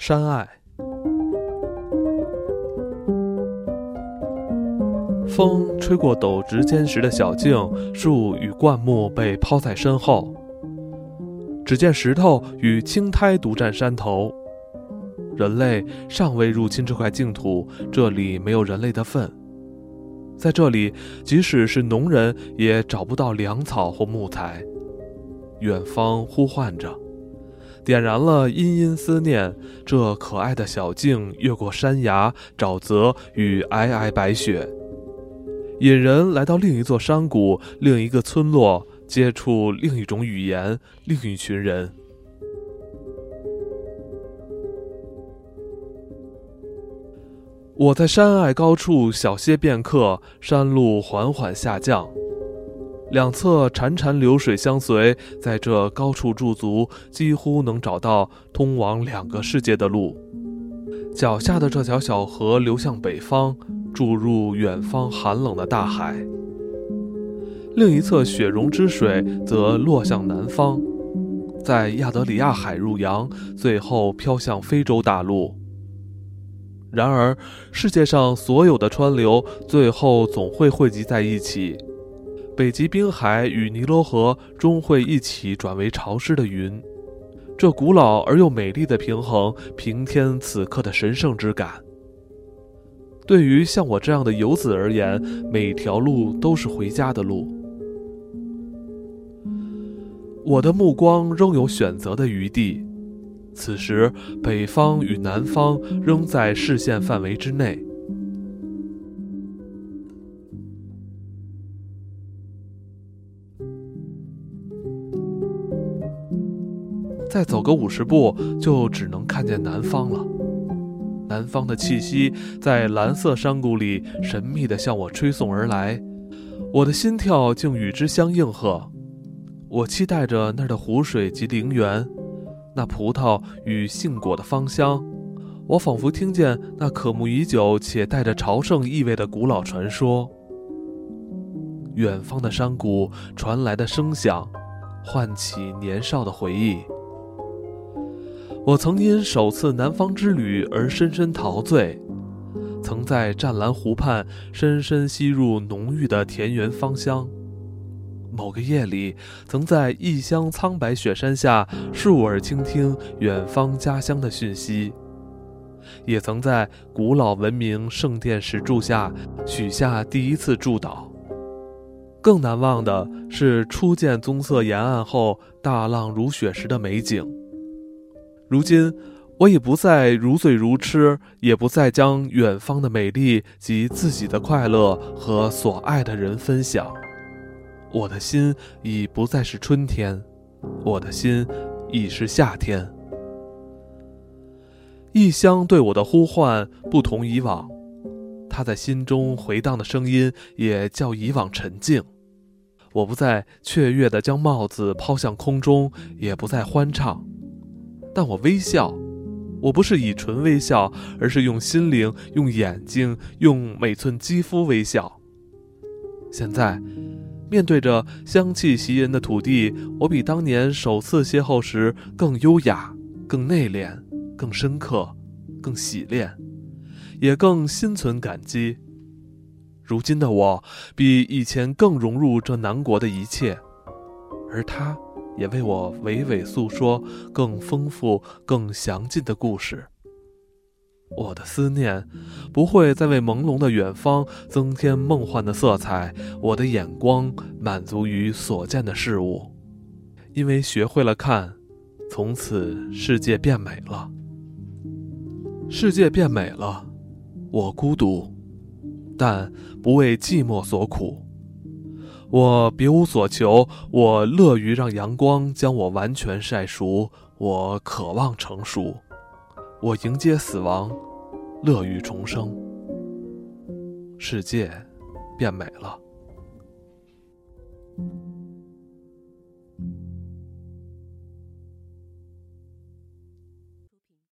山爱，风吹过陡直坚实的小径，树与灌木被抛在身后。只见石头与青苔独占山头。人类尚未入侵这块净土，这里没有人类的份。在这里，即使是农人也找不到粮草或木材。远方呼唤着，点燃了殷殷思念。这可爱的小径越过山崖、沼泽与皑皑白雪，引人来到另一座山谷、另一个村落，接触另一种语言、另一群人。我在山隘高处小歇片刻，山路缓缓下降。两侧潺潺流水相随，在这高处驻足，几乎能找到通往两个世界的路。脚下的这条小河流向北方，注入远方寒冷的大海；另一侧雪融之水则落向南方，在亚得里亚海入洋，最后飘向非洲大陆。然而，世界上所有的川流，最后总会汇集在一起。北极冰海与尼罗河终会一起转为潮湿的云，这古老而又美丽的平衡，平添此刻的神圣之感。对于像我这样的游子而言，每条路都是回家的路。我的目光仍有选择的余地，此时北方与南方仍在视线范围之内。再走个五十步，就只能看见南方了。南方的气息在蓝色山谷里神秘地向我吹送而来，我的心跳竟与之相应和。我期待着那儿的湖水及陵园，那葡萄与杏果的芳香。我仿佛听见那渴慕已久且带着朝圣意味的古老传说。远方的山谷传来的声响，唤起年少的回忆。我曾因首次南方之旅而深深陶醉，曾在湛蓝湖畔深深吸入浓郁的田园芳香。某个夜里，曾在异乡苍白雪山下竖耳倾听远方家乡的讯息，也曾在古老文明圣殿石柱下许下第一次祝祷。更难忘的是初见棕色沿岸后大浪如雪时的美景。如今，我已不再如醉如痴，也不再将远方的美丽及自己的快乐和所爱的人分享。我的心已不再是春天，我的心已是夏天。异乡对我的呼唤不同以往，它在心中回荡的声音也较以往沉静。我不再雀跃地将帽子抛向空中，也不再欢唱。但我微笑，我不是以唇微笑，而是用心灵、用眼睛、用每寸肌肤微笑。现在，面对着香气袭人的土地，我比当年首次邂逅时更优雅、更内敛、更深刻、更洗练，也更心存感激。如今的我，比以前更融入这南国的一切，而他。也为我娓娓诉说更丰富、更详尽的故事。我的思念不会再为朦胧的远方增添梦幻的色彩，我的眼光满足于所见的事物，因为学会了看，从此世界变美了。世界变美了，我孤独，但不为寂寞所苦。我别无所求，我乐于让阳光将我完全晒熟，我渴望成熟，我迎接死亡，乐于重生。世界变美了。